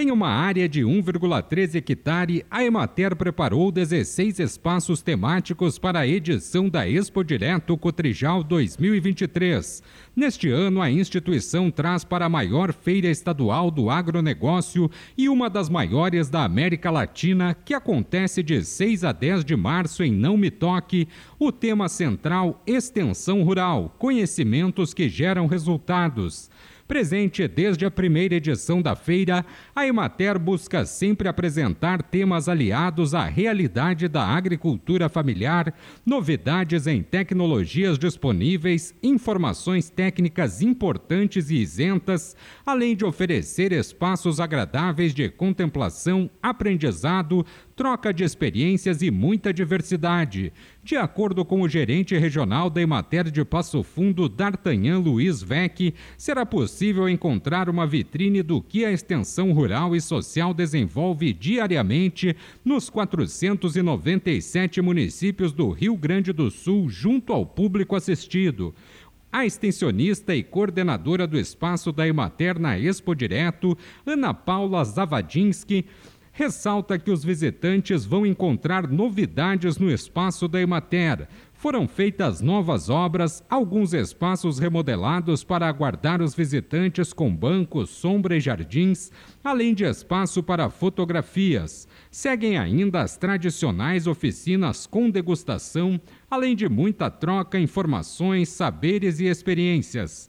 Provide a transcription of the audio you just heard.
Em uma área de 1,3 hectare, a Emater preparou 16 espaços temáticos para a edição da Expo Direto Cotrijal 2023. Neste ano, a instituição traz para a maior feira estadual do agronegócio e uma das maiores da América Latina, que acontece de 6 a 10 de março em Não Me Toque, o tema central Extensão Rural Conhecimentos que geram resultados. Presente desde a primeira edição da feira, a Emater busca sempre apresentar temas aliados à realidade da agricultura familiar, novidades em tecnologias disponíveis, informações técnicas importantes e isentas, além de oferecer espaços agradáveis de contemplação, aprendizado, troca de experiências e muita diversidade. De acordo com o gerente regional da Emater de Passo Fundo, D'Artagnan Luiz Vec, será possível encontrar uma vitrine do que a extensão rural e social desenvolve diariamente nos 497 municípios do Rio Grande do Sul, junto ao público assistido. A extensionista e coordenadora do espaço da Emater na Expo Direto, Ana Paula Zavadinski, ressalta que os visitantes vão encontrar novidades no espaço da Emater. Foram feitas novas obras, alguns espaços remodelados para aguardar os visitantes com bancos, sombra e jardins, além de espaço para fotografias. Seguem ainda as tradicionais oficinas com degustação, além de muita troca, informações, saberes e experiências.